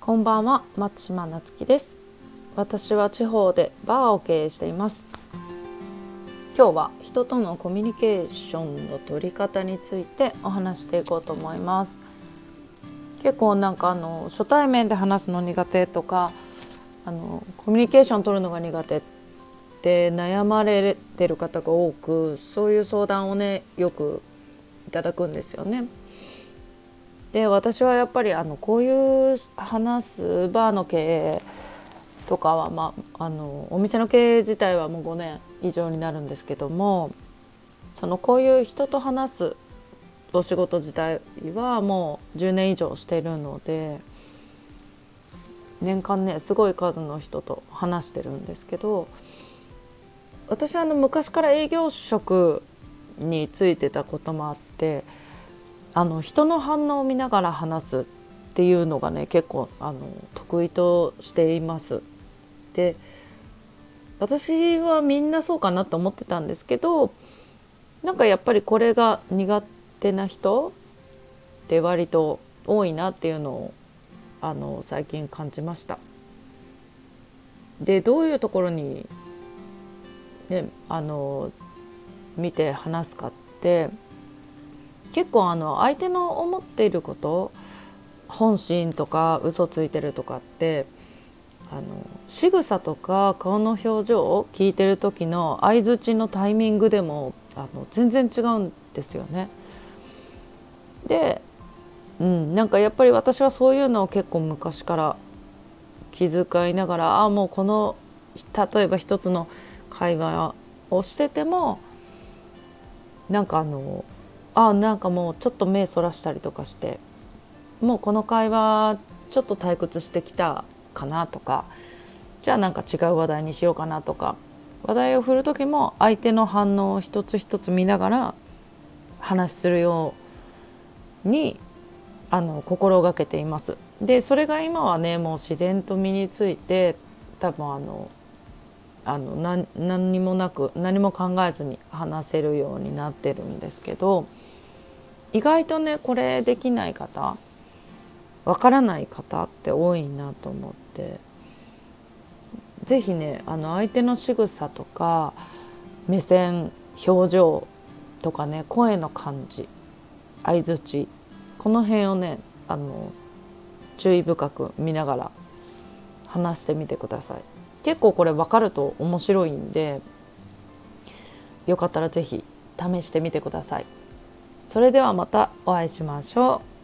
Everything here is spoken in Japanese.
こんばんは松島なつきです。私は地方でバーを経営しています。今日は人とのコミュニケーションの取り方についてお話していこうと思います。結構なんかあの初対面で話すの苦手とかあのコミュニケーション取るのが苦手って悩まれてる方が多くそういう相談をねよくいただくんですよね。で私はやっぱりあのこういう話すバーの経営とかは、まあ、あのお店の経営自体はもう5年以上になるんですけどもそのこういう人と話すお仕事自体はもう10年以上してるので年間ねすごい数の人と話してるんですけど私はあの昔から営業職についてたこともあってあの人の反応を見ながら話すっていうのがね結構あの得意としています。で私はみんなそうかなと思ってたんですけどなんかやっぱりこれが苦手な人って割と多いなっていうのをあの最近感じました。でどういうところに、ね、あの見て話すかって結構あの相手の思っていること本心とか嘘ついてるとかってあの仕草とか顔の表情を聞いてる時の相づちのタイミングでもあの全然違うんですよね。で、うん、なんかやっぱり私はそういうのを結構昔から気遣いながらああもうこの例えば一つの会話をしててもなんかあのあなんかもうちょっと目そらしたりとかしてもうこの会話ちょっと退屈してきたかなとかじゃあなんか違う話題にしようかなとか話題を振る時も相手の反応を一つ一つ見ながら話するようにあの心がけています。でそれが今はねもう自然と身について多分あのあの何もなく何も考えずに話せるようになってるんですけど意外とねこれできない方わからない方って多いなと思って是非ねあの相手の仕草とか目線表情とかね声の感じ相づちこの辺をねあの注意深く見ながら話してみてください結構これ分かると面白いんでよかったら是非試してみてください。それではまたお会いしましょう。